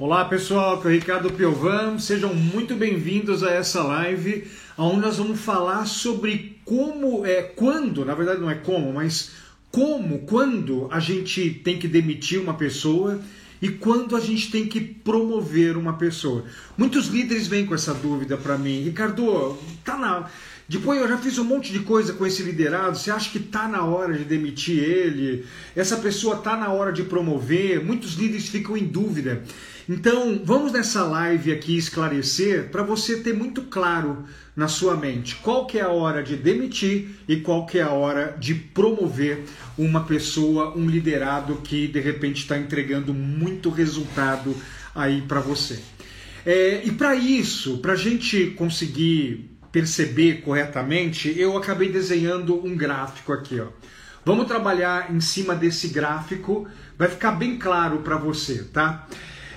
Olá pessoal, aqui é o Ricardo Piovan, sejam muito bem-vindos a essa live, onde nós vamos falar sobre como, é, quando, na verdade não é como, mas como, quando a gente tem que demitir uma pessoa e quando a gente tem que promover uma pessoa. Muitos líderes vêm com essa dúvida para mim, Ricardo, tá na depois eu já fiz um monte de coisa com esse liderado. Você acha que está na hora de demitir ele? Essa pessoa está na hora de promover? Muitos líderes ficam em dúvida. Então, vamos nessa live aqui esclarecer para você ter muito claro na sua mente qual que é a hora de demitir e qual que é a hora de promover uma pessoa, um liderado que de repente está entregando muito resultado aí para você. É, e para isso, para a gente conseguir perceber corretamente, eu acabei desenhando um gráfico aqui. Ó. Vamos trabalhar em cima desse gráfico, vai ficar bem claro para você, tá?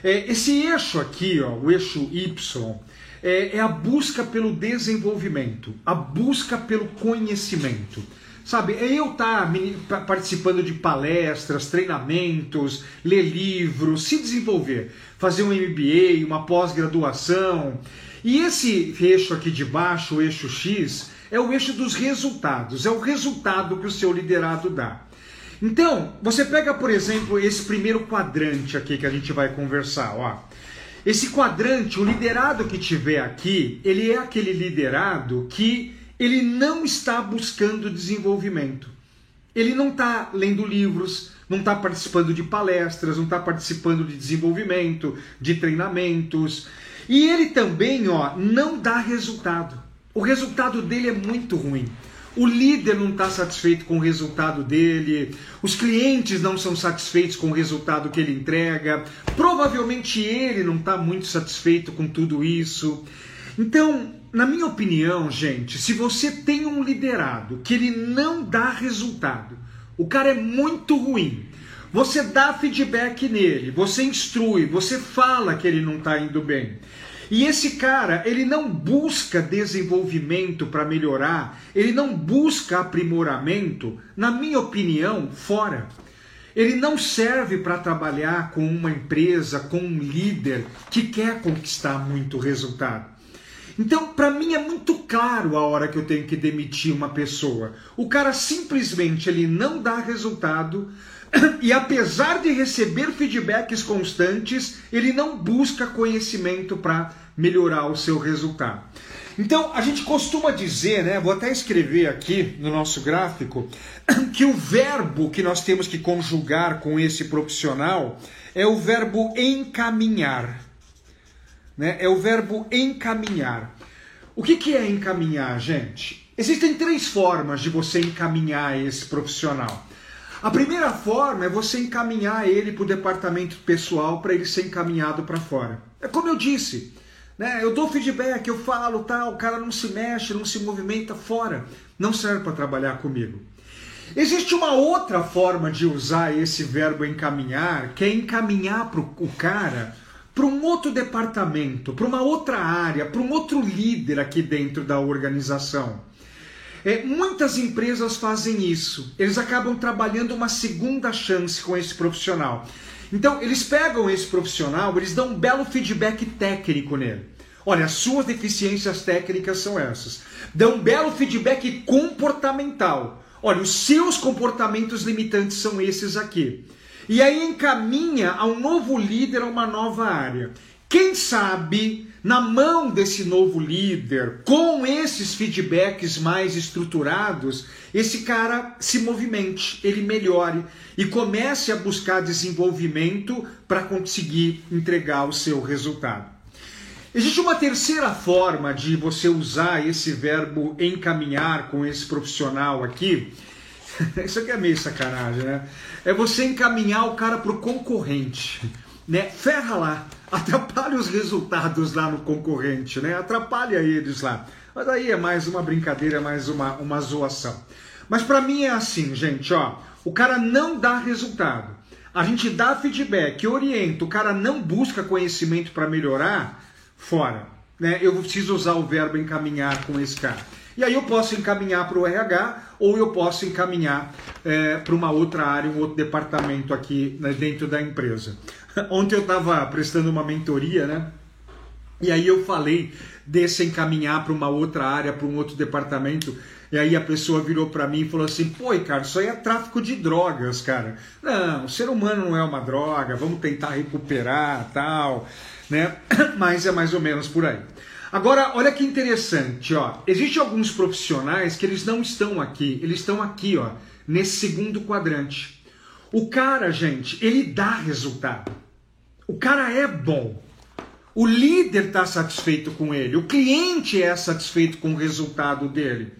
É, esse eixo aqui, ó, o eixo Y, é, é a busca pelo desenvolvimento, a busca pelo conhecimento. Sabe, é eu estar tá participando de palestras, treinamentos, ler livros, se desenvolver, fazer um MBA, uma pós-graduação. E esse eixo aqui de baixo, o eixo X, é o eixo dos resultados, é o resultado que o seu liderado dá. Então, você pega, por exemplo, esse primeiro quadrante aqui que a gente vai conversar, ó. Esse quadrante, o liderado que tiver aqui, ele é aquele liderado que ele não está buscando desenvolvimento. Ele não está lendo livros, não está participando de palestras, não está participando de desenvolvimento, de treinamentos. E ele também ó, não dá resultado. O resultado dele é muito ruim. O líder não está satisfeito com o resultado dele, os clientes não são satisfeitos com o resultado que ele entrega, provavelmente ele não está muito satisfeito com tudo isso. Então, na minha opinião, gente, se você tem um liderado que ele não dá resultado, o cara é muito ruim, você dá feedback nele, você instrui, você fala que ele não está indo bem. E esse cara, ele não busca desenvolvimento para melhorar, ele não busca aprimoramento, na minha opinião, fora. Ele não serve para trabalhar com uma empresa, com um líder que quer conquistar muito resultado. Então, para mim é muito claro a hora que eu tenho que demitir uma pessoa. O cara simplesmente ele não dá resultado e apesar de receber feedbacks constantes, ele não busca conhecimento para melhorar o seu resultado. Então, a gente costuma dizer, né, vou até escrever aqui no nosso gráfico, que o verbo que nós temos que conjugar com esse profissional é o verbo encaminhar. Né? É o verbo encaminhar. O que, que é encaminhar, gente? Existem três formas de você encaminhar esse profissional. A primeira forma é você encaminhar ele para o departamento pessoal para ele ser encaminhado para fora. É como eu disse, né? Eu dou feedback, eu falo, tal, o cara não se mexe, não se movimenta fora, não serve para trabalhar comigo. Existe uma outra forma de usar esse verbo encaminhar, que é encaminhar para o cara para um outro departamento, para uma outra área, para um outro líder aqui dentro da organização. É, muitas empresas fazem isso. Eles acabam trabalhando uma segunda chance com esse profissional. Então, eles pegam esse profissional, eles dão um belo feedback técnico nele. Olha, as suas deficiências técnicas são essas. Dão um belo feedback comportamental. Olha, os seus comportamentos limitantes são esses aqui. E aí encaminha a um novo líder a uma nova área. Quem sabe, na mão desse novo líder, com esses feedbacks mais estruturados, esse cara se movimente, ele melhore e comece a buscar desenvolvimento para conseguir entregar o seu resultado. Existe uma terceira forma de você usar esse verbo encaminhar com esse profissional aqui, Isso aqui é meio sacanagem, né? É você encaminhar o cara pro concorrente, né? Ferra lá, atrapalha os resultados lá no concorrente, né? Atrapalha eles lá. Mas aí é mais uma brincadeira, mais uma, uma zoação. Mas para mim é assim, gente, ó. O cara não dá resultado. A gente dá feedback, orienta, o cara não busca conhecimento para melhorar, fora. Né? Eu preciso usar o verbo encaminhar com esse cara. E aí eu posso encaminhar para o RH ou eu posso encaminhar é, para uma outra área, um outro departamento aqui né, dentro da empresa. Ontem eu estava prestando uma mentoria, né? E aí eu falei desse encaminhar para uma outra área, para um outro departamento. E aí a pessoa virou para mim e falou assim: pô, Ricardo, isso aí é tráfico de drogas, cara. Não, o ser humano não é uma droga, vamos tentar recuperar tal, né? Mas é mais ou menos por aí. Agora, olha que interessante, ó. Existem alguns profissionais que eles não estão aqui, eles estão aqui, ó, nesse segundo quadrante. O cara, gente, ele dá resultado. O cara é bom. O líder está satisfeito com ele, o cliente é satisfeito com o resultado dele.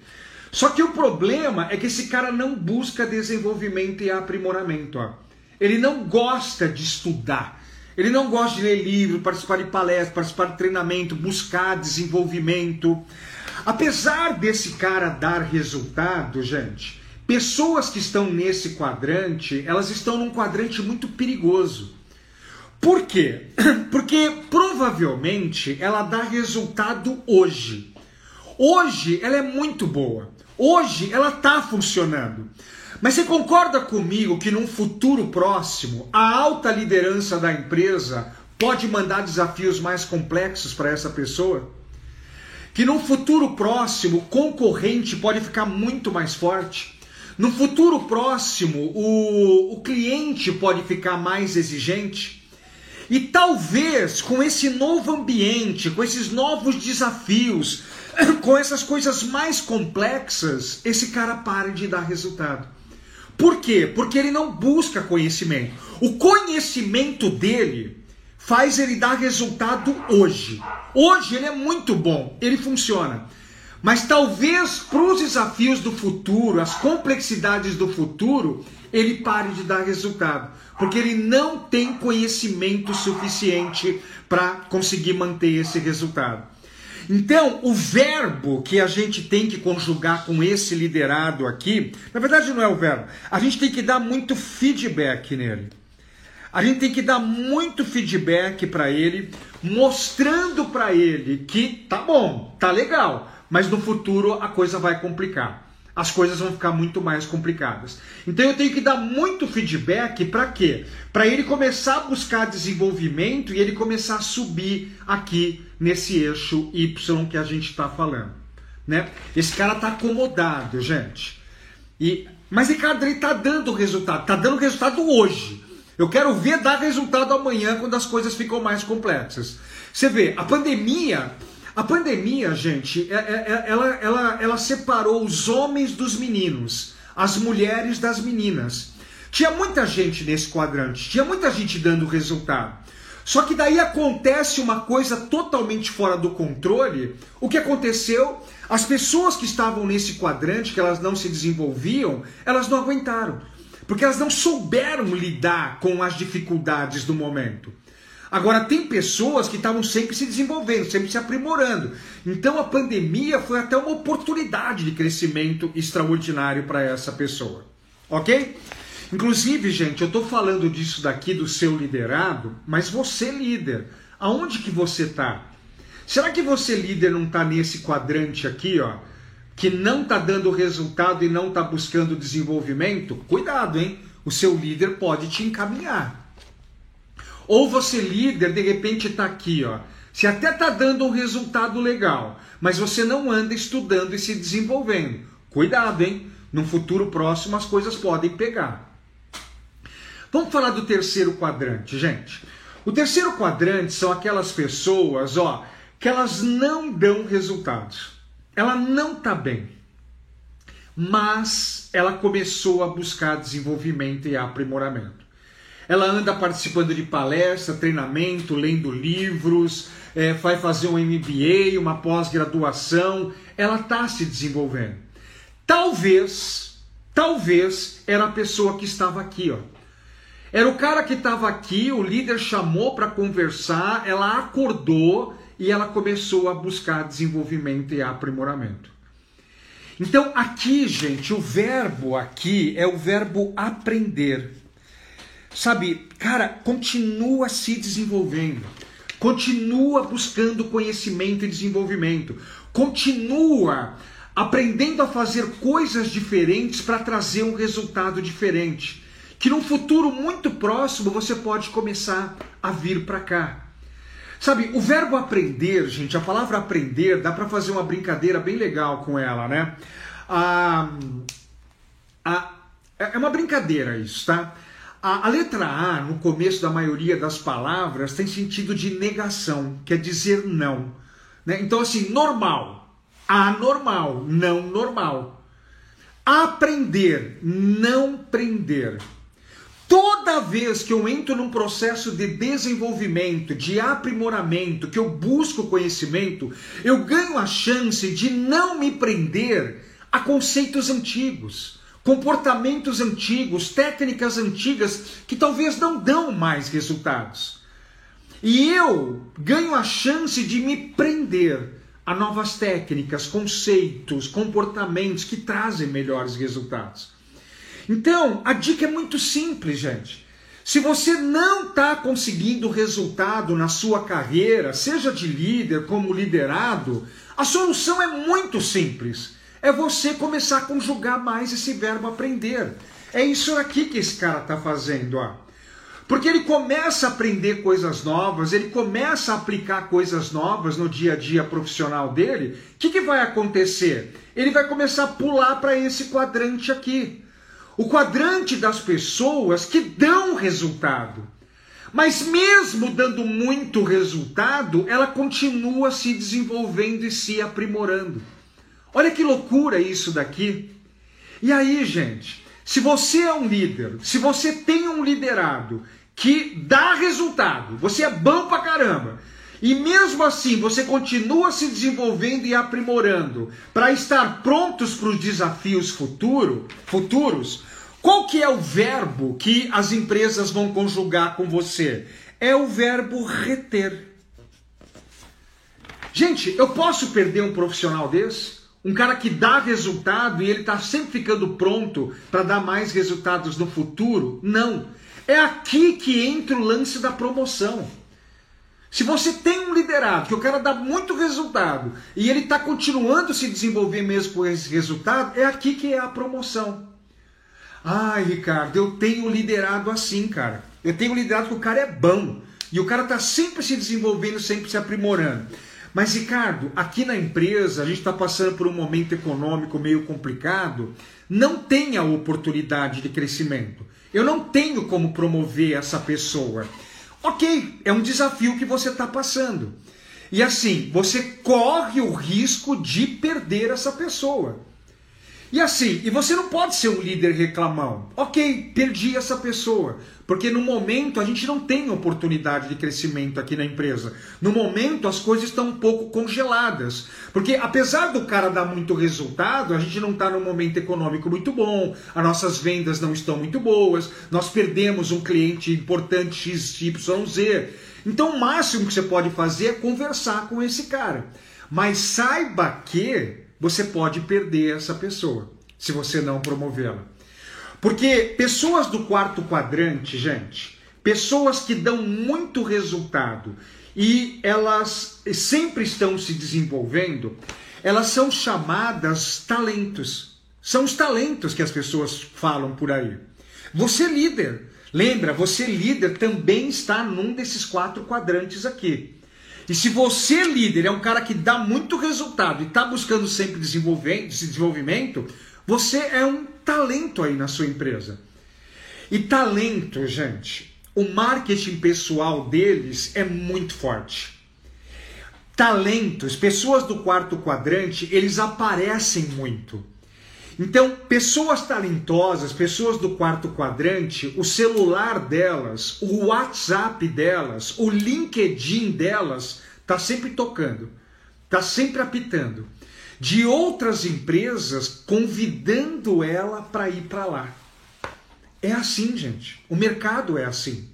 Só que o problema é que esse cara não busca desenvolvimento e aprimoramento. Ó. Ele não gosta de estudar. Ele não gosta de ler livro, participar de palestras, participar de treinamento, buscar desenvolvimento. Apesar desse cara dar resultado, gente, pessoas que estão nesse quadrante, elas estão num quadrante muito perigoso. Por quê? Porque provavelmente ela dá resultado hoje. Hoje ela é muito boa. Hoje ela está funcionando. Mas você concorda comigo que num futuro próximo a alta liderança da empresa pode mandar desafios mais complexos para essa pessoa? Que num futuro próximo o concorrente pode ficar muito mais forte? No futuro próximo o, o cliente pode ficar mais exigente? E talvez com esse novo ambiente, com esses novos desafios, com essas coisas mais complexas, esse cara para de dar resultado. Por quê? Porque ele não busca conhecimento. O conhecimento dele faz ele dar resultado hoje. Hoje ele é muito bom, ele funciona. Mas talvez para os desafios do futuro, as complexidades do futuro, ele pare de dar resultado. Porque ele não tem conhecimento suficiente para conseguir manter esse resultado. Então, o verbo que a gente tem que conjugar com esse liderado aqui, na verdade não é o verbo, a gente tem que dar muito feedback nele. A gente tem que dar muito feedback para ele, mostrando para ele que tá bom, tá legal, mas no futuro a coisa vai complicar as coisas vão ficar muito mais complicadas. Então eu tenho que dar muito feedback para quê? Para ele começar a buscar desenvolvimento e ele começar a subir aqui nesse eixo Y que a gente está falando, né? Esse cara está acomodado, gente. E mas Ricardo ele está dando resultado, está dando resultado hoje. Eu quero ver dar resultado amanhã quando as coisas ficam mais complexas. Você vê, a pandemia a pandemia, gente, é, é, é, ela, ela, ela separou os homens dos meninos, as mulheres das meninas. Tinha muita gente nesse quadrante, tinha muita gente dando resultado. Só que daí acontece uma coisa totalmente fora do controle. O que aconteceu? As pessoas que estavam nesse quadrante, que elas não se desenvolviam, elas não aguentaram. Porque elas não souberam lidar com as dificuldades do momento. Agora, tem pessoas que estavam sempre se desenvolvendo, sempre se aprimorando. Então, a pandemia foi até uma oportunidade de crescimento extraordinário para essa pessoa. Ok? Inclusive, gente, eu estou falando disso daqui do seu liderado, mas você, líder, aonde que você está? Será que você, líder, não está nesse quadrante aqui, ó? Que não está dando resultado e não está buscando desenvolvimento? Cuidado, hein? O seu líder pode te encaminhar. Ou você líder, de repente está aqui, ó. Você até está dando um resultado legal, mas você não anda estudando e se desenvolvendo. Cuidado, hein? No futuro próximo as coisas podem pegar. Vamos falar do terceiro quadrante, gente. O terceiro quadrante são aquelas pessoas, ó, que elas não dão resultados. Ela não está bem. Mas ela começou a buscar desenvolvimento e aprimoramento. Ela anda participando de palestra, treinamento, lendo livros, é, vai fazer um MBA, uma pós-graduação. Ela está se desenvolvendo. Talvez, talvez era a pessoa que estava aqui, ó. Era o cara que estava aqui, o líder chamou para conversar, ela acordou e ela começou a buscar desenvolvimento e aprimoramento. Então, aqui, gente, o verbo aqui é o verbo aprender. Sabe, cara, continua se desenvolvendo. Continua buscando conhecimento e desenvolvimento. Continua aprendendo a fazer coisas diferentes para trazer um resultado diferente. Que num futuro muito próximo você pode começar a vir para cá. Sabe, o verbo aprender, gente, a palavra aprender, dá para fazer uma brincadeira bem legal com ela, né? Ah, ah, é uma brincadeira isso, tá? A, a, letra A, no começo da maioria das palavras, tem sentido de negação, quer dizer não. Né? Então, assim, normal, anormal, não normal. Aprender, não prender. Toda vez que eu entro num processo de desenvolvimento, de aprimoramento, que eu busco conhecimento, eu ganho a chance de não me prender a conceitos antigos comportamentos antigos, técnicas antigas que talvez não dão mais resultados. E eu ganho a chance de me prender a novas técnicas, conceitos, comportamentos que trazem melhores resultados. Então, a dica é muito simples, gente. Se você não está conseguindo resultado na sua carreira, seja de líder como liderado, a solução é muito simples é você começar a conjugar mais esse verbo aprender. É isso aqui que esse cara está fazendo, ó. Porque ele começa a aprender coisas novas, ele começa a aplicar coisas novas no dia a dia profissional dele. O que, que vai acontecer? Ele vai começar a pular para esse quadrante aqui. O quadrante das pessoas que dão resultado. Mas mesmo dando muito resultado, ela continua se desenvolvendo e se aprimorando. Olha que loucura isso daqui. E aí, gente, se você é um líder, se você tem um liderado que dá resultado, você é bom pra caramba, e mesmo assim você continua se desenvolvendo e aprimorando para estar prontos para os desafios futuro, futuros, qual que é o verbo que as empresas vão conjugar com você? É o verbo reter. Gente, eu posso perder um profissional desse? Um cara que dá resultado e ele está sempre ficando pronto para dar mais resultados no futuro? Não. É aqui que entra o lance da promoção. Se você tem um liderado que o cara dá muito resultado e ele está continuando se desenvolver mesmo com esse resultado, é aqui que é a promoção. Ai, Ricardo, eu tenho liderado assim, cara. Eu tenho liderado que o cara é bom e o cara está sempre se desenvolvendo, sempre se aprimorando. Mas, Ricardo, aqui na empresa a gente está passando por um momento econômico meio complicado, não tem a oportunidade de crescimento. Eu não tenho como promover essa pessoa. Ok, é um desafio que você está passando. E assim, você corre o risco de perder essa pessoa. E assim, e você não pode ser um líder reclamão. Ok, perdi essa pessoa. Porque no momento a gente não tem oportunidade de crescimento aqui na empresa. No momento as coisas estão um pouco congeladas. Porque apesar do cara dar muito resultado, a gente não está num momento econômico muito bom, as nossas vendas não estão muito boas, nós perdemos um cliente importante XYZ. Então o máximo que você pode fazer é conversar com esse cara. Mas saiba que você pode perder essa pessoa se você não promovê-la. Porque pessoas do quarto quadrante, gente, pessoas que dão muito resultado e elas sempre estão se desenvolvendo, elas são chamadas talentos. São os talentos que as pessoas falam por aí. Você líder, lembra, você líder também está num desses quatro quadrantes aqui. E se você líder é um cara que dá muito resultado e está buscando sempre desenvolvimento, você é um talento aí na sua empresa. E talento, gente, o marketing pessoal deles é muito forte. Talentos, pessoas do quarto quadrante, eles aparecem muito. Então, pessoas talentosas, pessoas do quarto quadrante, o celular delas, o WhatsApp delas, o LinkedIn delas, está sempre tocando, está sempre apitando de outras empresas convidando ela para ir para lá. É assim, gente. O mercado é assim.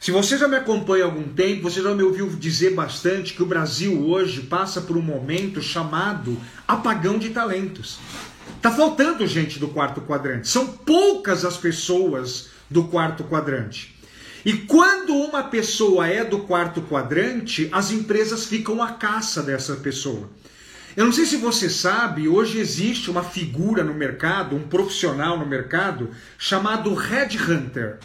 Se você já me acompanha há algum tempo, você já me ouviu dizer bastante que o Brasil hoje passa por um momento chamado apagão de talentos. Tá faltando gente do quarto quadrante. São poucas as pessoas do quarto quadrante. E quando uma pessoa é do quarto quadrante, as empresas ficam à caça dessa pessoa. Eu não sei se você sabe, hoje existe uma figura no mercado, um profissional no mercado, chamado Headhunter.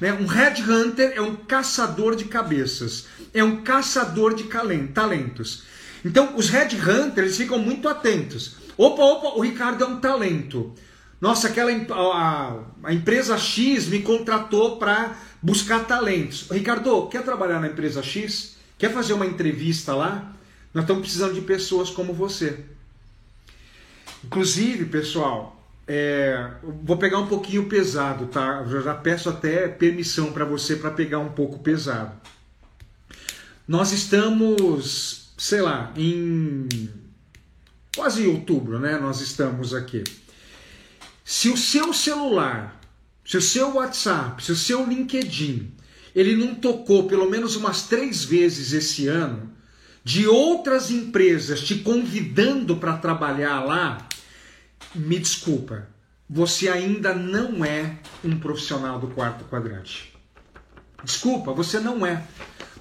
Né? Um Headhunter é um caçador de cabeças, é um caçador de talentos. Então, os Headhunters ficam muito atentos. Opa, opa, o Ricardo é um talento. Nossa, aquela a, a empresa X me contratou para buscar talentos. Ricardo, quer trabalhar na empresa X? Quer fazer uma entrevista lá? Nós estamos precisando de pessoas como você. Inclusive, pessoal, é, vou pegar um pouquinho pesado, tá? Eu já peço até permissão para você para pegar um pouco pesado. Nós estamos, sei lá, em quase outubro, né? Nós estamos aqui. Se o seu celular, se o seu WhatsApp, se o seu LinkedIn, ele não tocou pelo menos umas três vezes esse ano, de outras empresas te convidando para trabalhar lá, me desculpa, você ainda não é um profissional do quarto quadrante. Desculpa, você não é.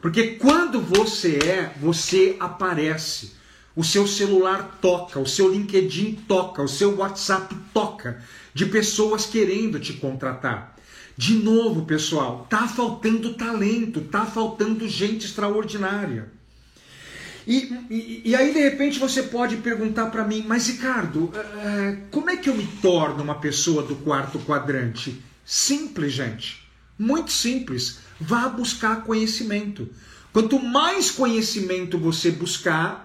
Porque quando você é, você aparece. O seu celular toca, o seu LinkedIn toca, o seu WhatsApp toca de pessoas querendo te contratar. De novo, pessoal, tá faltando talento, tá faltando gente extraordinária. E, e, e, aí, de repente, você pode perguntar para mim, mas Ricardo, é, como é que eu me torno uma pessoa do quarto quadrante? Simples, gente. Muito simples. Vá buscar conhecimento. Quanto mais conhecimento você buscar,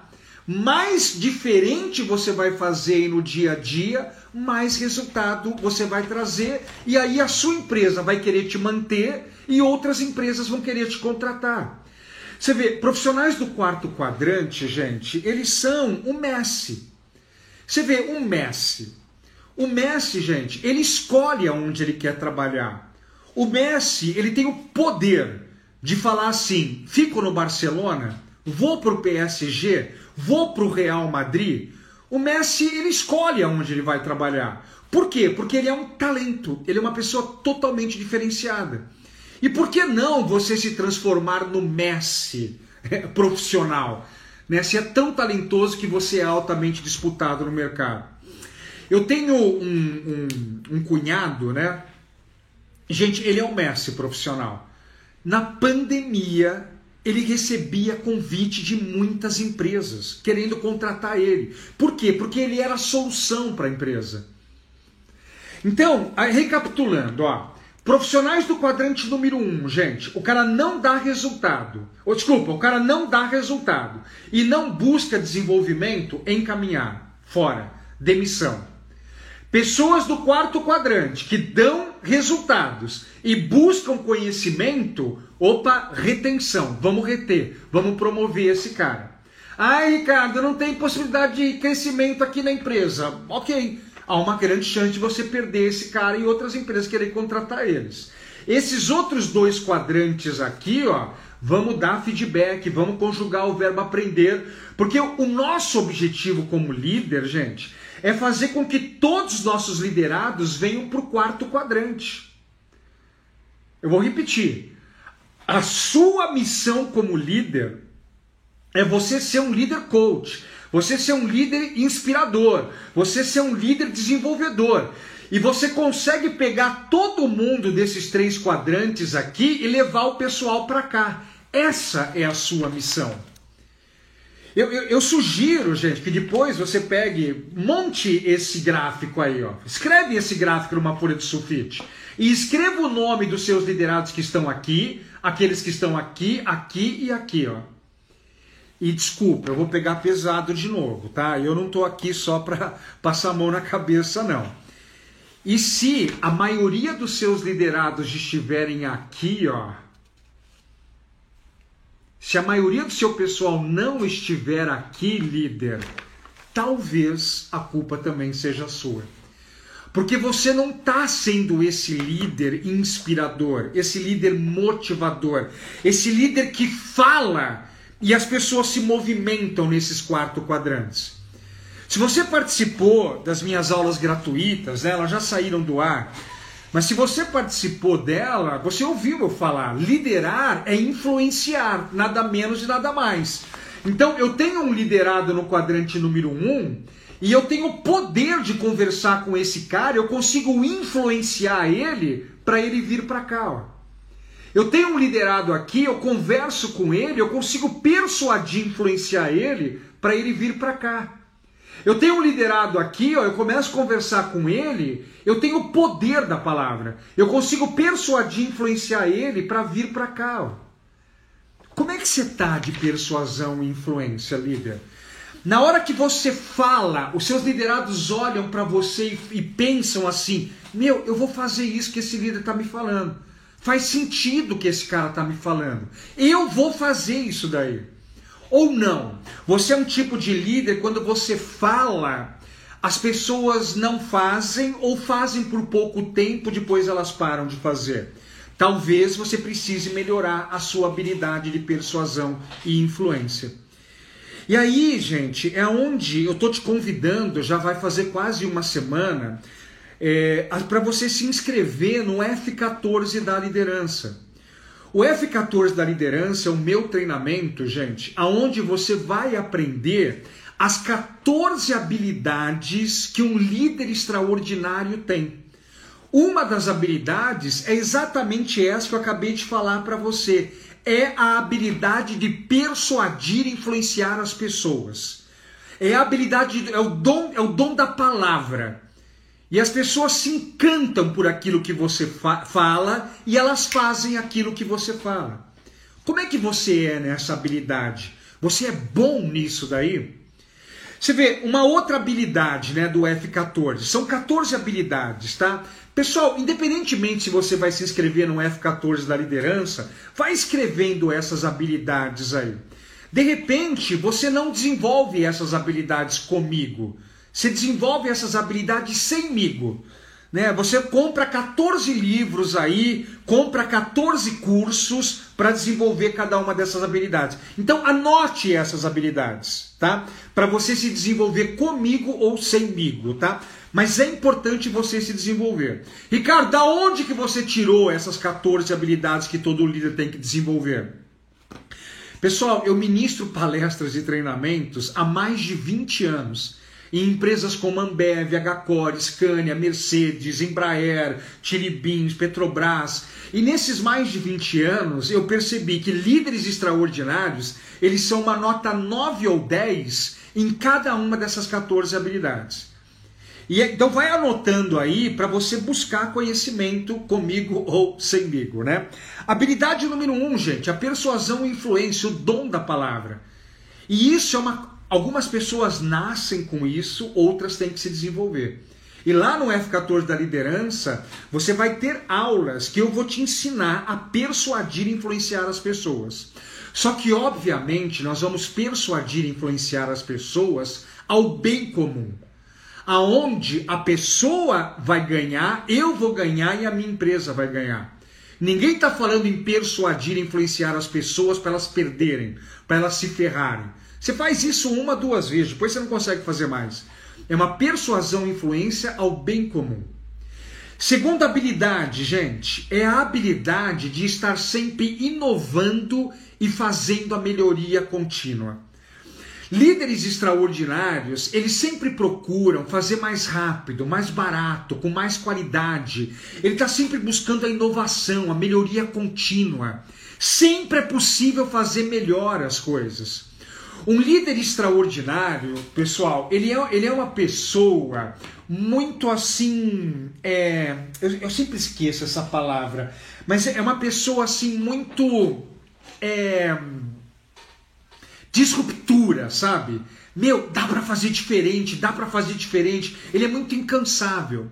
mais diferente você vai fazer no dia a dia, mais resultado você vai trazer. E aí a sua empresa vai querer te manter e outras empresas vão querer te contratar. Você vê, profissionais do quarto quadrante, gente, eles são o Messi. Você vê, um Messi. O Messi, gente, ele escolhe aonde ele quer trabalhar. O Messi, ele tem o poder de falar assim: fico no Barcelona, vou para o PSG, vou para o Real Madrid. O Messi, ele escolhe aonde ele vai trabalhar. Por quê? Porque ele é um talento, ele é uma pessoa totalmente diferenciada. E por que não você se transformar no Messi profissional? Né? Se é tão talentoso que você é altamente disputado no mercado. Eu tenho um, um, um cunhado, né? Gente, ele é um Messi profissional. Na pandemia, ele recebia convite de muitas empresas querendo contratar ele. Por quê? Porque ele era a solução para a empresa. Então, recapitulando, ó, Profissionais do quadrante número 1, um, gente, o cara não dá resultado. Ou, desculpa, o cara não dá resultado e não busca desenvolvimento, encaminhar, fora, demissão. Pessoas do quarto quadrante que dão resultados e buscam conhecimento, opa, retenção. Vamos reter, vamos promover esse cara. Ai, Ricardo, não tem possibilidade de crescimento aqui na empresa. Ok, há uma grande chance de você perder esse cara e outras empresas querem contratar eles. Esses outros dois quadrantes aqui, ó, vamos dar feedback, vamos conjugar o verbo aprender, porque o nosso objetivo como líder, gente, é fazer com que todos os nossos liderados venham para o quarto quadrante. Eu vou repetir. A sua missão como líder é você ser um líder coach você ser um líder inspirador, você ser um líder desenvolvedor. E você consegue pegar todo mundo desses três quadrantes aqui e levar o pessoal para cá. Essa é a sua missão. Eu, eu, eu, sugiro, gente, que depois você pegue, monte esse gráfico aí, ó. Escreve esse gráfico numa folha de sulfite. E escreva o nome dos seus liderados que estão aqui, aqueles que estão aqui, aqui e aqui, ó. E desculpa, eu vou pegar pesado de novo, tá? Eu não estou aqui só para passar a mão na cabeça, não. E se a maioria dos seus liderados estiverem aqui, ó, se a maioria do seu pessoal não estiver aqui, líder, talvez a culpa também seja sua. Porque você não está sendo esse líder inspirador, esse líder motivador, esse líder que fala e as pessoas se movimentam nesses quatro quadrantes. Se você participou das minhas aulas gratuitas, né, elas já saíram do ar, mas se você participou dela, você ouviu eu falar: liderar é influenciar, nada menos e nada mais. Então eu tenho um liderado no quadrante número 1 um, e eu tenho o poder de conversar com esse cara, eu consigo influenciar ele para ele vir para cá. Ó. Eu tenho um liderado aqui, eu converso com ele, eu consigo persuadir, influenciar ele para ele vir para cá. Eu tenho um liderado aqui, ó, eu começo a conversar com ele, eu tenho o poder da palavra. Eu consigo persuadir, influenciar ele para vir para cá. Ó. Como é que você está de persuasão e influência, líder? Na hora que você fala, os seus liderados olham para você e, e, pensam assim: meu, eu vou fazer isso que esse líder está me falando. Faz sentido o que esse cara está me falando. Eu vou fazer isso daí. Ou não. Você é um tipo de líder quando você fala, as pessoas não fazem ou fazem por pouco tempo, depois elas param de fazer. Talvez você precise melhorar a sua habilidade de persuasão e influência. E aí, gente, é onde eu estou te convidando, já vai fazer quase uma semana, é, para você se inscrever no F14 da liderança. O F14 da liderança é o meu treinamento, gente, aonde você vai aprender as 14 habilidades que um líder extraordinário tem. Uma das habilidades é exatamente essa que eu acabei de falar para você. É a habilidade de persuadir e influenciar as pessoas. É a habilidade, é o dom, é o dom da palavra. E as pessoas se encantam por aquilo que você fa fala e elas fazem aquilo que você fala. Como é que você é nessa habilidade? Você é bom nisso daí? Você vê, uma outra habilidade né, do F14, são 14 habilidades, tá? Pessoal, independentemente se você vai se inscrever no F14 da liderança, vai escrevendo essas habilidades aí. De repente, você não desenvolve essas habilidades comigo. Você desenvolve essas habilidades semigo. Né? Você compra 14 livros aí, compra 14 cursos para desenvolver cada uma dessas habilidades. Então anote essas habilidades, tá? Para você se desenvolver comigo ou semigo, tá? Mas é importante você se desenvolver. Ricardo, da onde que você tirou essas 14 habilidades que todo líder tem que desenvolver? Pessoal, eu ministro palestras e treinamentos há mais de 20 anos em empresas como Ambev, Hcor, Scania, Mercedes, Embraer, Tiribins, Petrobras. E nesses mais de 20 anos eu percebi que líderes extraordinários, eles são uma nota 9 ou 10 em cada uma dessas 14 habilidades. E é, então vai anotando aí para você buscar conhecimento comigo ou semigo, né? Habilidade número um, gente, a persuasão e influência, o dom da palavra. E isso é uma. Algumas pessoas nascem com isso, outras têm que se desenvolver. E lá no F14 da liderança, você vai ter aulas que eu vou te ensinar a persuadir e influenciar as pessoas. Só que, obviamente, nós vamos persuadir e influenciar as pessoas ao bem comum aonde a pessoa vai ganhar, eu vou ganhar e a minha empresa vai ganhar. Ninguém está falando em persuadir, influenciar as pessoas para elas perderem, para elas se ferrarem. Você faz isso uma, duas vezes, depois você não consegue fazer mais. É uma persuasão e influência ao bem comum. Segunda habilidade, gente, é a habilidade de estar sempre inovando e fazendo a melhoria contínua. Líderes extraordinários, eles sempre procuram fazer mais rápido, mais barato, com mais qualidade. Ele está sempre buscando a inovação, a melhoria contínua. Sempre é possível fazer melhor as coisas. Um líder extraordinário, pessoal, ele é, ele é uma pessoa muito assim. É, eu, eu sempre esqueço essa palavra, mas é uma pessoa assim muito. É, disruptura, sabe? Meu, dá para fazer diferente, dá para fazer diferente. Ele é muito incansável.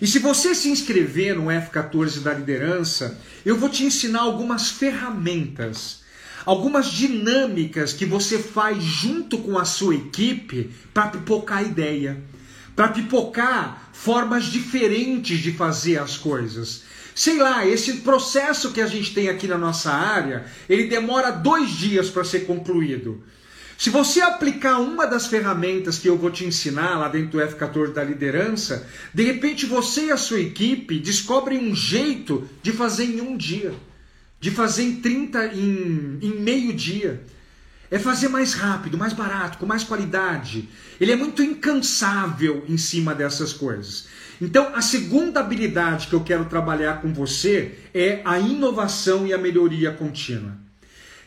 E se você se inscrever no F14 da liderança, eu vou te ensinar algumas ferramentas, algumas dinâmicas que você faz junto com a sua equipe para pipocar ideia, para pipocar formas diferentes de fazer as coisas. Sei lá, esse processo que a gente tem aqui na nossa área, ele demora dois dias para ser concluído. Se você aplicar uma das ferramentas que eu vou te ensinar lá dentro do F14 da liderança, de repente você e a sua equipe descobrem um jeito de fazer em um dia, de fazer em 30, em, em meio dia. é fazer mais rápido, mais barato, com mais qualidade. Ele é muito incansável em cima dessas coisas. Então, a segunda habilidade que eu quero trabalhar com você é a inovação e a melhoria contínua.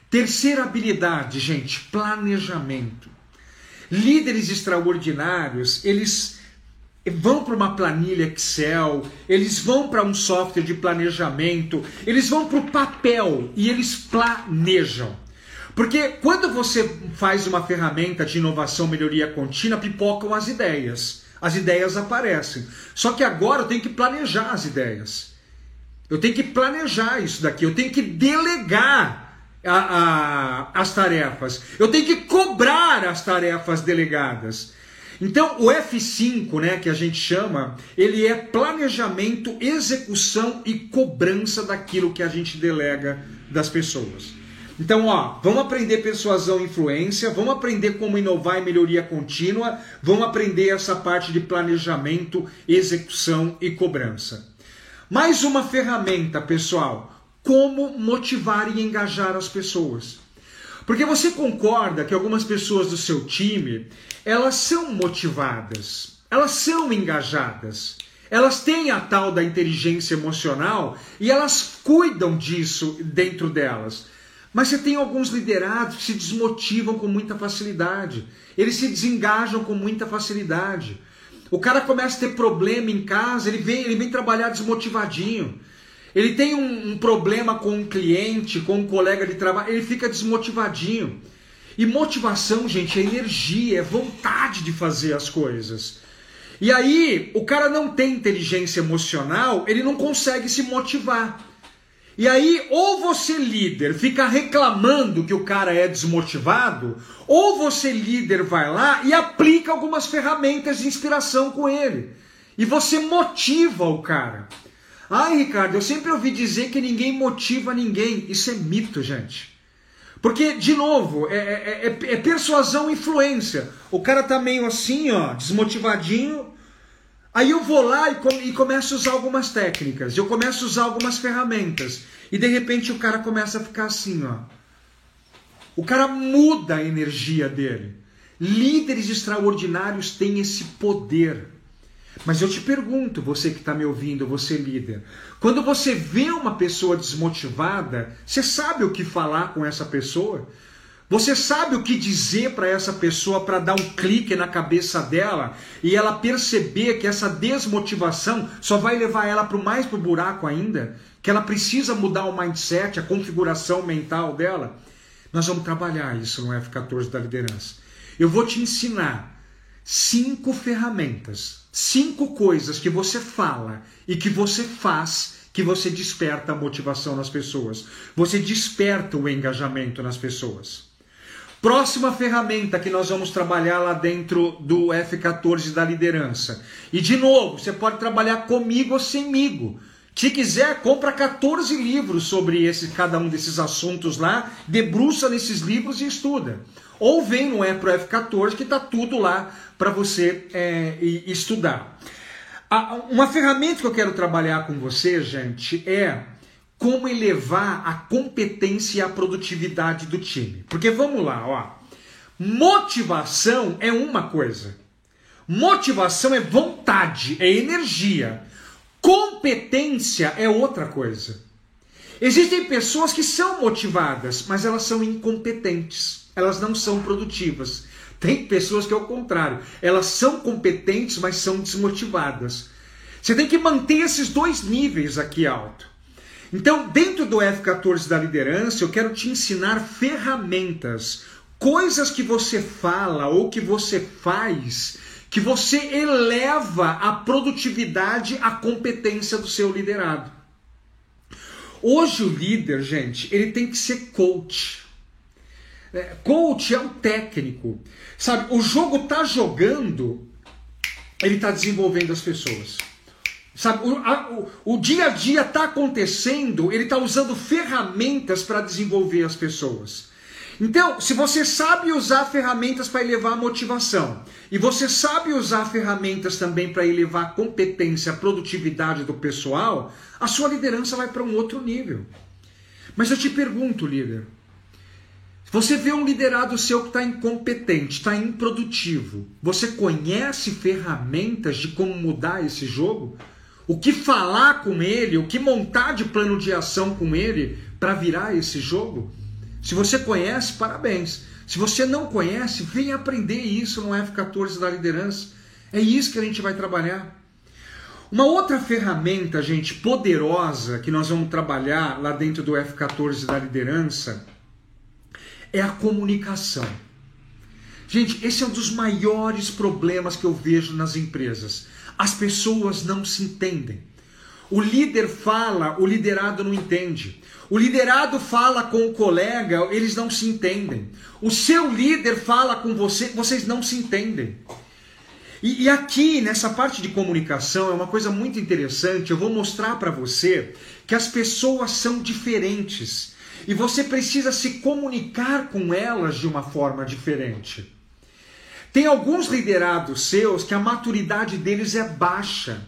Terceira habilidade, gente, planejamento. Líderes extraordinários, eles vão para uma planilha Excel, eles vão para um software de planejamento, eles vão para o papel e eles planejam. Porque quando você faz uma ferramenta de inovação, melhoria contínua, pipocam as ideias. As ideias aparecem. Só que agora eu tenho que planejar as ideias. Eu tenho que planejar isso daqui. Eu tenho que delegar a, a, as tarefas. Eu tenho que cobrar as tarefas delegadas. Então, o F5, né, que a gente chama, ele é planejamento, execução e cobrança daquilo que a gente delega das pessoas. Então, ó, vamos aprender persuasão e influência, vamos aprender como inovar e melhoria contínua, vamos aprender essa parte de planejamento, execução e cobrança. Mais uma ferramenta, pessoal, como motivar e engajar as pessoas. Porque você concorda que algumas pessoas do seu time, elas são motivadas, elas são engajadas, elas têm a tal da inteligência emocional e elas cuidam disso dentro delas. Mas você tem alguns liderados que se desmotivam com muita facilidade. Eles se desengajam com muita facilidade. O cara começa a ter problema em casa, ele vem, ele vem trabalhar desmotivadinho. Ele tem um, um problema com um cliente, com um colega de trabalho, ele fica desmotivadinho. E motivação, gente, é energia, é vontade de fazer as coisas. E aí, o cara não tem inteligência emocional, ele não consegue se motivar. E aí, ou você, líder, fica reclamando que o cara é desmotivado, ou você, líder, vai lá e aplica algumas ferramentas de inspiração com ele. E você motiva o cara. Ai, Ricardo, eu sempre ouvi dizer que ninguém motiva ninguém. Isso é mito, gente. Porque, de novo, é, é, é, é persuasão e influência. O cara tá meio assim, ó, desmotivadinho, Aí eu vou lá e, com, e começo a usar algumas técnicas, eu começo a usar algumas ferramentas. E de repente o cara começa a ficar assim, ó. O cara muda a energia dele. Líderes extraordinários têm esse poder. Mas eu te pergunto, você que está me ouvindo, você líder, quando você vê uma pessoa desmotivada, você sabe o que falar com essa pessoa? Você sabe o que dizer para essa pessoa para dar um clique na cabeça dela e ela perceber que essa desmotivação só vai levar ela para mais para o buraco ainda? Que ela precisa mudar o mindset, a configuração mental dela? Nós vamos trabalhar isso no F14 da liderança. Eu vou te ensinar cinco ferramentas, cinco coisas que você fala e que você faz que você desperta a motivação nas pessoas. Você desperta o engajamento nas pessoas. Próxima ferramenta que nós vamos trabalhar lá dentro do F14 da liderança. E de novo, você pode trabalhar comigo ou semigo. Se quiser, compra 14 livros sobre esse, cada um desses assuntos lá, debruça nesses livros e estuda. Ou vem no E pro F14 que está tudo lá para você é, estudar. Uma ferramenta que eu quero trabalhar com você, gente, é como elevar a competência e a produtividade do time. Porque vamos lá, ó. Motivação é uma coisa. Motivação é vontade, é energia. Competência é outra coisa. Existem pessoas que são motivadas, mas elas são incompetentes. Elas não são produtivas. Tem pessoas que é o contrário. Elas são competentes, mas são desmotivadas. Você tem que manter esses dois níveis aqui alto. Então, dentro do F14 da liderança, eu quero te ensinar ferramentas, coisas que você fala ou que você faz, que você eleva a produtividade, a competência do seu liderado. Hoje o líder, gente, ele tem que ser coach. É, coach é um técnico. Sabe, o jogo tá jogando, ele está desenvolvendo as pessoas. Sabe, o, a, o, o dia a dia está acontecendo, ele está usando ferramentas para desenvolver as pessoas. Então, se você sabe usar ferramentas para elevar a motivação, e você sabe usar ferramentas também para elevar a competência, a produtividade do pessoal, a sua liderança vai para um outro nível. Mas eu te pergunto, líder, Você vê um liderado seu que está incompetente, está improdutivo. Você conhece ferramentas de como mudar esse jogo? O que falar com ele, o que montar de plano de ação com ele para virar esse jogo? Se você conhece, parabéns. Se você não conhece, vem aprender isso no F14 da liderança. É isso que a gente vai trabalhar. Uma outra ferramenta, gente, poderosa que nós vamos trabalhar lá dentro do F14 da liderança é a comunicação. Gente, esse é um dos maiores problemas que eu vejo nas empresas. As pessoas não se entendem. O líder fala, o liderado não entende. O liderado fala com o colega, eles não se entendem. O seu líder fala com você, vocês não se entendem. E, e aqui, nessa parte de comunicação, é uma coisa muito interessante. Eu vou mostrar para você que as pessoas são diferentes. E você precisa se comunicar com elas de uma forma diferente. Tem alguns liderados seus que a maturidade deles é baixa.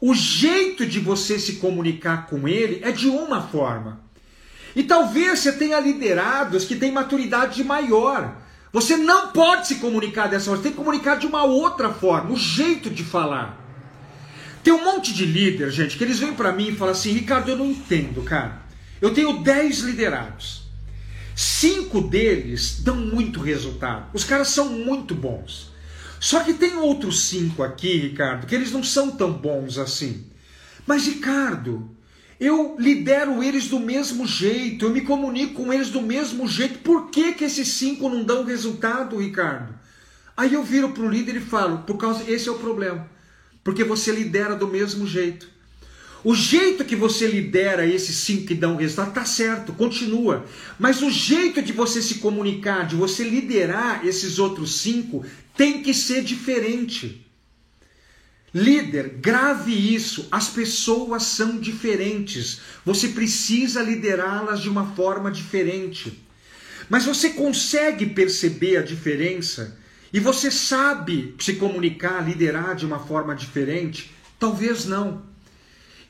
O jeito de você se comunicar com ele é de uma forma. E talvez você tenha liderados que têm maturidade maior. Você não pode se comunicar dessa forma, você tem que comunicar de uma outra forma, o jeito de falar. Tem um monte de líder, gente, que eles vêm para mim e falam assim: Ricardo, eu não entendo, cara. Eu tenho 10 liderados. Cinco deles dão muito resultado. Os caras são muito bons. Só que tem outros cinco aqui, Ricardo, que eles não são tão bons assim. Mas, Ricardo, eu lidero eles do mesmo jeito, eu me comunico com eles do mesmo jeito. Por que, que esses cinco não dão resultado, Ricardo? Aí eu viro para o líder e falo, por causa esse é o problema. Porque você lidera do mesmo jeito. O jeito que você lidera esses cinco que dão resultado está certo, continua. Mas o jeito de você se comunicar, de você liderar esses outros cinco, tem que ser diferente. Líder, grave isso. As pessoas são diferentes. Você precisa liderá-las de uma forma diferente. Mas você consegue perceber a diferença? E você sabe se comunicar, liderar de uma forma diferente? Talvez não.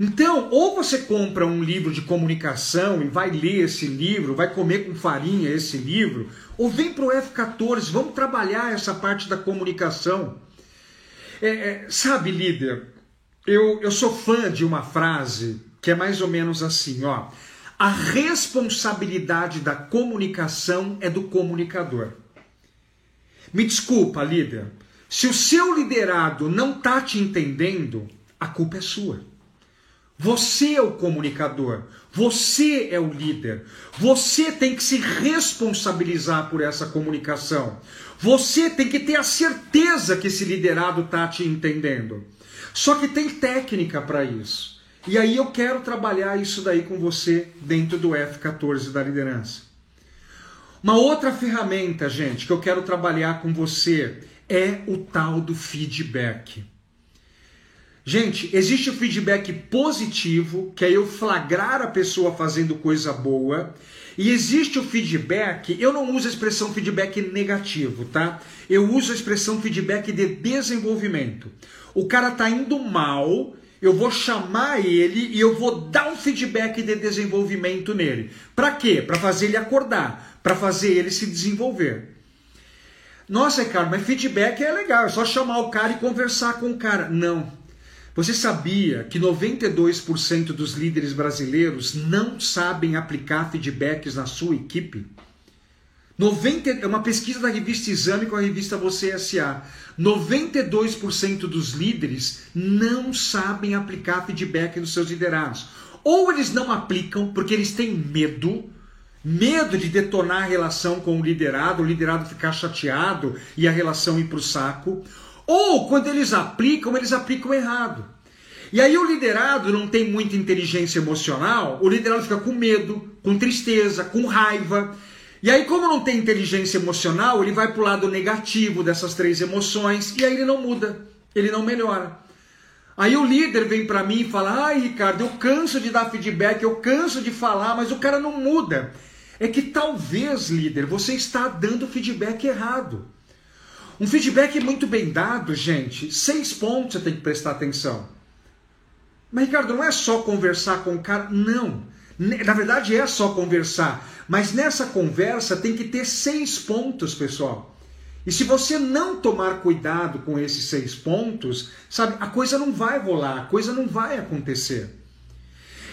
Então, ou você compra um livro de comunicação e vai ler esse livro, vai comer com farinha esse livro, ou vem para o F14, vamos trabalhar essa parte da comunicação. É, é, sabe, líder, eu, eu sou fã de uma frase que é mais ou menos assim, ó. A responsabilidade da comunicação é do comunicador. Me desculpa, líder. Se o seu liderado não está te entendendo, a culpa é sua. Você é o comunicador, você é o líder. Você tem que se responsabilizar por essa comunicação. Você tem que ter a certeza que esse liderado está te entendendo. Só que tem técnica para isso. E aí eu quero trabalhar isso daí com você dentro do F14 da liderança. Uma outra ferramenta, gente, que eu quero trabalhar com você é o tal do feedback. Gente, existe o feedback positivo, que é eu flagrar a pessoa fazendo coisa boa, e existe o feedback, eu não uso a expressão feedback negativo, tá? Eu uso a expressão feedback de desenvolvimento. O cara tá indo mal, eu vou chamar ele e eu vou dar um feedback de desenvolvimento nele. Para quê? Para fazer ele acordar, para fazer ele se desenvolver. Nossa, cara, mas feedback é legal, é só chamar o cara e conversar com o cara. Não. Você sabia que 92% dos líderes brasileiros não sabem aplicar feedbacks na sua equipe? 90, é uma pesquisa da revista Exame com a revista Você SA. 92% dos líderes não sabem aplicar feedback nos seus liderados. Ou eles não aplicam porque eles têm medo, medo de detonar a relação com o liderado, o liderado ficar chateado e a relação ir para o saco ou quando eles aplicam, eles aplicam errado. E aí o liderado não tem muita inteligência emocional, o liderado fica com medo, com tristeza, com raiva. E aí, como não tem inteligência emocional, ele vai para o lado negativo dessas três emoções e aí ele não muda, ele não melhora. Aí o líder vem para mim e fala: Ai, Ricardo, eu canso de dar feedback, eu canso de falar, mas o cara não muda. É que talvez, líder, você está dando feedback errado. Um feedback muito bem dado, gente, seis pontos você tem que prestar atenção. Mas, Ricardo, não é só conversar com o cara. Não. Na verdade, é só conversar. Mas nessa conversa tem que ter seis pontos, pessoal. E se você não tomar cuidado com esses seis pontos, sabe, a coisa não vai rolar, a coisa não vai acontecer.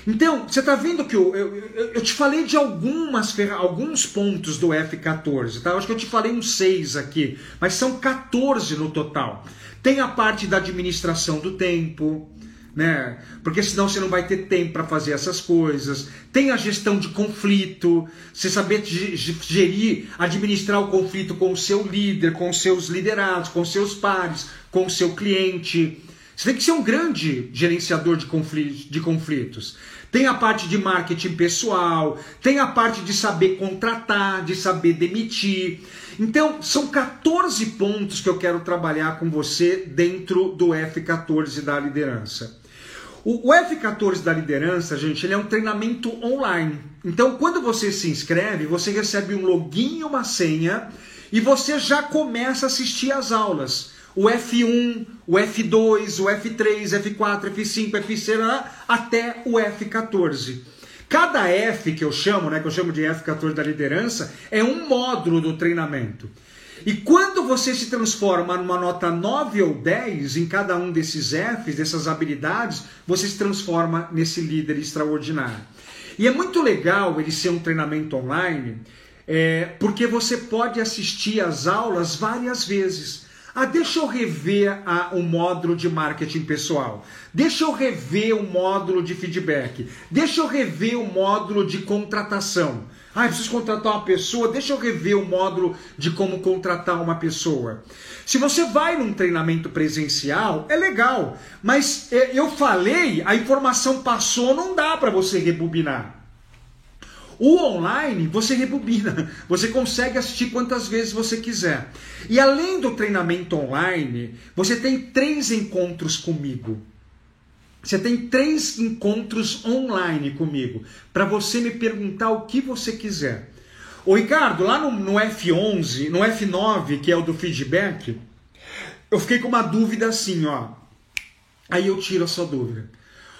Então, você está vendo que eu, eu, eu, te falei de algumas alguns pontos do F14, tá? Eu acho que eu te falei uns seis aqui, mas são 14 no total. Tem a parte da administração do tempo, né? Porque senão você não vai ter tempo para fazer essas coisas. Tem a gestão de conflito, você saber gerir, administrar o conflito com o seu líder, com os seus liderados, com seus pares, com o seu cliente. Você tem que ser um grande gerenciador de conflitos. Tem a parte de marketing pessoal, tem a parte de saber contratar, de saber demitir. Então, são 14 pontos que eu quero trabalhar com você dentro do F14 da liderança. O F14 da liderança, gente, ele é um treinamento online. Então, quando você se inscreve, você recebe um login e uma senha e você já começa a assistir às aulas o F1, o F2, o F3, F4, F5, F6, até o F14. Cada F que eu chamo, né, que eu chamo de F14 da liderança, é um módulo do treinamento. E quando você se transforma numa nota 9 ou 10 em cada um desses Fs, dessas habilidades, você se transforma nesse líder extraordinário. E é muito legal ele ser um treinamento online, é, porque você pode assistir às aulas várias vezes. Ah, deixa eu rever a, o módulo de marketing pessoal. Deixa eu rever o módulo de feedback. Deixa eu rever o módulo de contratação. Ah, eu preciso contratar uma pessoa. Deixa eu rever o módulo de como contratar uma pessoa. Se você vai num treinamento presencial, é legal. Mas é, eu falei, a informação passou, não dá para você rebobinar. O online você rebobina, você consegue assistir quantas vezes você quiser. E além do treinamento online, você tem três encontros comigo. Você tem três encontros online comigo para você me perguntar o que você quiser. Ô Ricardo, lá no, no F11, no F9, que é o do feedback, eu fiquei com uma dúvida assim, ó. Aí eu tiro a sua dúvida.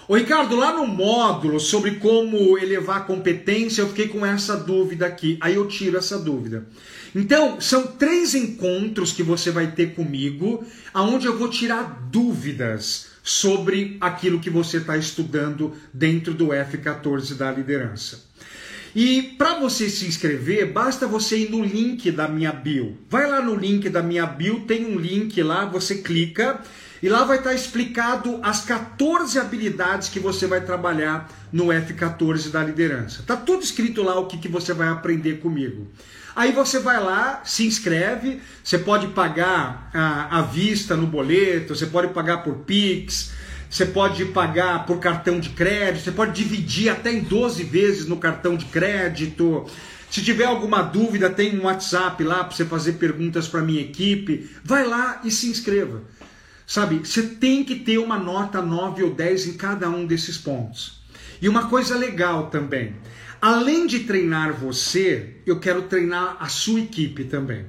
Ô Ricardo, lá no módulo sobre como elevar a competência, eu fiquei com essa dúvida aqui. Aí eu tiro essa dúvida. Então, são três encontros que você vai ter comigo, aonde eu vou tirar dúvidas sobre aquilo que você está estudando dentro do F14 da liderança. E para você se inscrever, basta você ir no link da minha bio. Vai lá no link da minha bio, tem um link lá, você clica e lá vai estar explicado as 14 habilidades que você vai trabalhar no F14 da liderança. Tá tudo escrito lá o que, que você vai aprender comigo. Aí você vai lá, se inscreve, você pode pagar à vista no boleto, você pode pagar por Pix, você pode pagar por cartão de crédito, você pode dividir até em 12 vezes no cartão de crédito. Se tiver alguma dúvida, tem um WhatsApp lá para você fazer perguntas para minha equipe. Vai lá e se inscreva. Sabe, você tem que ter uma nota 9 ou 10 em cada um desses pontos. E uma coisa legal também, além de treinar você, eu quero treinar a sua equipe também.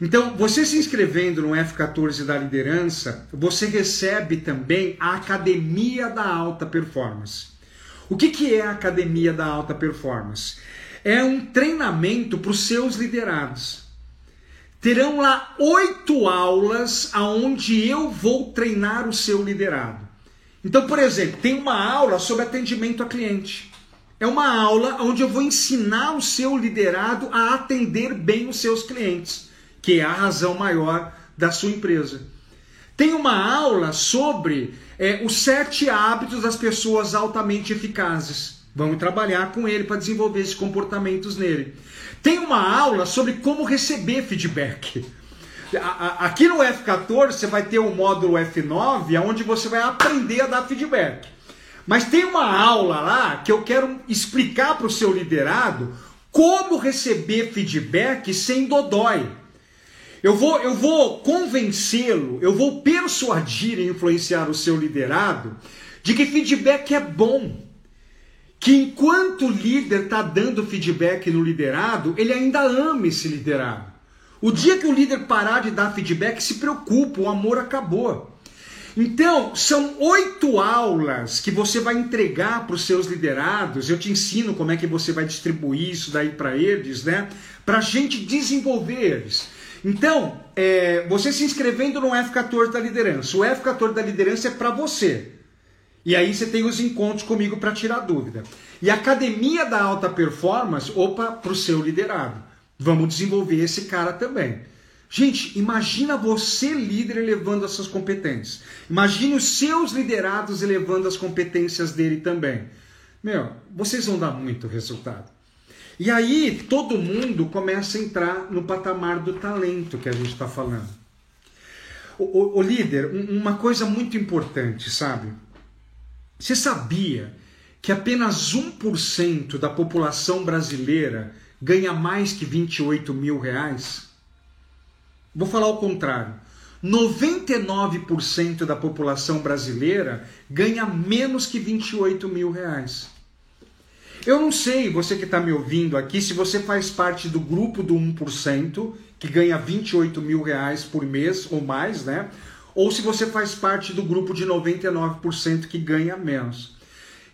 Então, você se inscrevendo no F14 da liderança, você recebe também a Academia da Alta Performance. O que, que é a Academia da Alta Performance? É um treinamento para os seus liderados terão lá oito aulas aonde eu vou treinar o seu liderado. Então, por exemplo, tem uma aula sobre atendimento a cliente. É uma aula onde eu vou ensinar o seu liderado a atender bem os seus clientes, que é a razão maior da sua empresa. Tem uma aula sobre é, os sete hábitos das pessoas altamente eficazes. Vamos trabalhar com ele para desenvolver esses comportamentos nele. Tem uma aula sobre como receber feedback. Aqui no F14 você vai ter o módulo F9, onde você vai aprender a dar feedback. Mas tem uma aula lá que eu quero explicar para o seu liderado como receber feedback sem dodói. Eu vou, eu vou convencê-lo, eu vou persuadir e influenciar o seu liderado de que feedback é bom que enquanto o líder está dando feedback no liderado, ele ainda ama esse liderado. O dia que o líder parar de dar feedback, se preocupa, o amor acabou. Então, são oito aulas que você vai entregar para os seus liderados. Eu te ensino como é que você vai distribuir isso daí para eles, né? Para a gente desenvolver eles. Então, é, você se inscrevendo no F14 da liderança. O F14 da liderança é para você. E aí você tem os encontros comigo para tirar dúvida. E a academia da alta performance, opa, para o seu liderado. Vamos desenvolver esse cara também. Gente, imagina você, líder, elevando as suas competências. Imagine os seus liderados elevando as competências dele também. Meu, vocês vão dar muito resultado. E aí todo mundo começa a entrar no patamar do talento que a gente está falando. O, o, o líder, uma coisa muito importante, sabe? Você sabia que apenas 1% da população brasileira ganha mais que 28 mil reais? Vou falar o contrário. 99% da população brasileira ganha menos que 28 mil reais. Eu não sei, você que está me ouvindo aqui, se você faz parte do grupo do 1%, que ganha 28 mil reais por mês ou mais, né? Ou se você faz parte do grupo de 99% que ganha menos.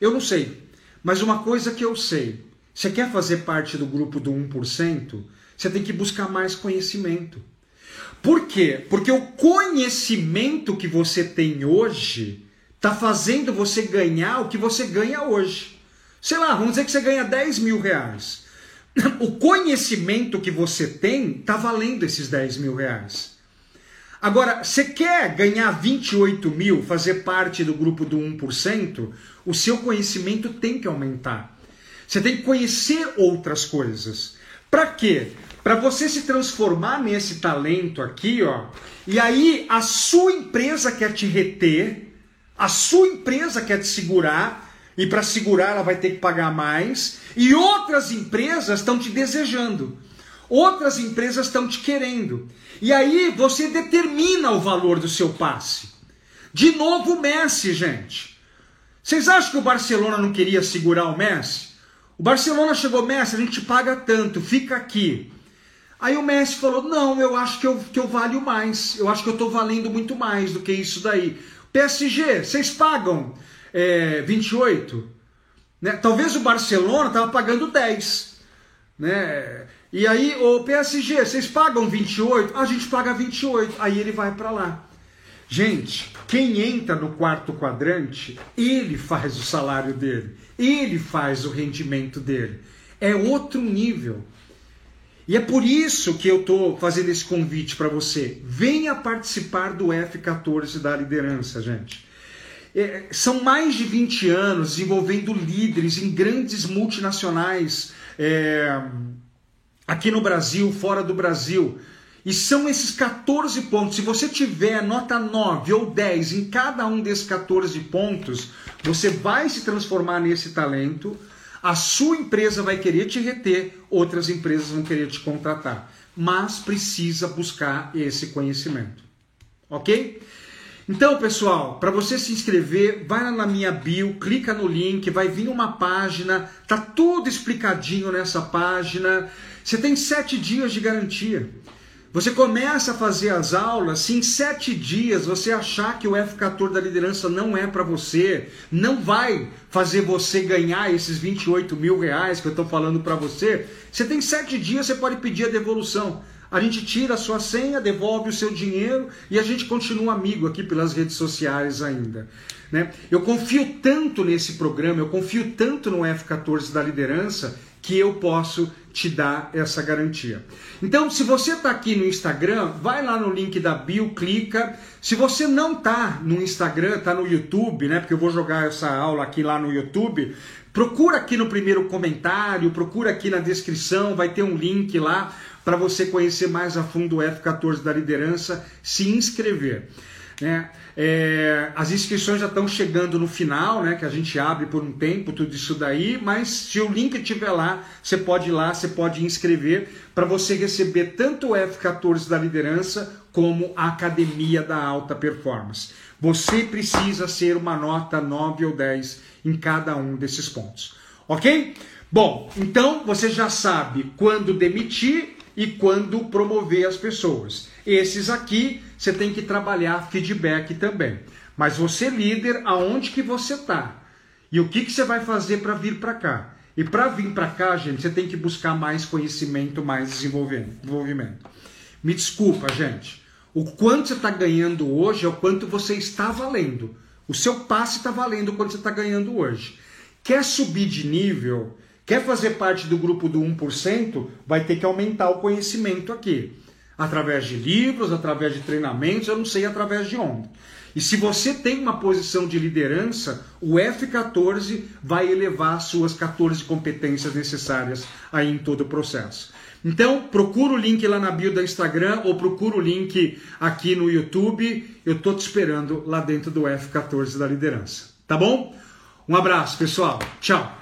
Eu não sei, mas uma coisa que eu sei: você quer fazer parte do grupo do 1%, você tem que buscar mais conhecimento. Por quê? Porque o conhecimento que você tem hoje está fazendo você ganhar o que você ganha hoje. Sei lá, vamos dizer que você ganha 10 mil reais. O conhecimento que você tem está valendo esses 10 mil reais. Agora, você quer ganhar 28 mil, fazer parte do grupo do 1%, o seu conhecimento tem que aumentar. Você tem que conhecer outras coisas. Para quê? Para você se transformar nesse talento aqui, ó. E aí a sua empresa quer te reter, a sua empresa quer te segurar, e para segurar ela vai ter que pagar mais, e outras empresas estão te desejando. Outras empresas estão te querendo. E aí você determina o valor do seu passe. De novo o Messi, gente. Vocês acham que o Barcelona não queria segurar o Messi? O Barcelona chegou, Messi, a gente paga tanto, fica aqui. Aí o Messi falou: Não, eu acho que eu, que eu valho mais. Eu acho que eu estou valendo muito mais do que isso daí. PSG, vocês pagam é, 28? Né? Talvez o Barcelona estava pagando 10. Né? E aí, o PSG, vocês pagam 28? A gente paga 28. Aí ele vai para lá. Gente, quem entra no quarto quadrante, ele faz o salário dele, ele faz o rendimento dele. É outro nível. E é por isso que eu estou fazendo esse convite para você. Venha participar do F14 da liderança, gente. É, são mais de 20 anos envolvendo líderes em grandes multinacionais. É, aqui no Brasil, fora do Brasil. E são esses 14 pontos. Se você tiver nota 9 ou 10 em cada um desses 14 pontos, você vai se transformar nesse talento. A sua empresa vai querer te reter, outras empresas vão querer te contratar. Mas precisa buscar esse conhecimento. Ok? Então, pessoal, para você se inscrever, vai lá na minha bio, clica no link, vai vir uma página, tá tudo explicadinho nessa página. Você tem sete dias de garantia. Você começa a fazer as aulas, se em sete dias você achar que o F14 da liderança não é para você, não vai fazer você ganhar esses 28 mil reais que eu estou falando para você, você tem sete dias, você pode pedir a devolução. A gente tira a sua senha, devolve o seu dinheiro e a gente continua amigo aqui pelas redes sociais ainda. Né? Eu confio tanto nesse programa, eu confio tanto no F14 da liderança que eu posso te dar essa garantia. Então, se você está aqui no Instagram, vai lá no link da bio, clica. Se você não está no Instagram, está no YouTube, né? Porque eu vou jogar essa aula aqui lá no YouTube. Procura aqui no primeiro comentário, procura aqui na descrição, vai ter um link lá para você conhecer mais a fundo o F14 da liderança, se inscrever. Né? É, as inscrições já estão chegando no final, né? Que a gente abre por um tempo tudo isso daí, mas se o link estiver lá, você pode ir lá, você pode inscrever para você receber tanto o F14 da liderança como a Academia da Alta Performance. Você precisa ser uma nota 9 ou 10 em cada um desses pontos. Ok? Bom, então você já sabe quando demitir e quando promover as pessoas. Esses aqui você tem que trabalhar feedback também. Mas você líder, aonde que você está? E o que, que você vai fazer para vir para cá? E para vir para cá, gente, você tem que buscar mais conhecimento, mais desenvolvimento. Me desculpa, gente. O quanto você está ganhando hoje é o quanto você está valendo. O seu passe está valendo quanto você está ganhando hoje. Quer subir de nível? Quer fazer parte do grupo do 1%? Vai ter que aumentar o conhecimento aqui. Através de livros, através de treinamentos, eu não sei através de onde. E se você tem uma posição de liderança, o F14 vai elevar suas 14 competências necessárias aí em todo o processo. Então, procura o link lá na bio do Instagram ou procura o link aqui no YouTube. Eu tô te esperando lá dentro do F14 da liderança. Tá bom? Um abraço, pessoal. Tchau.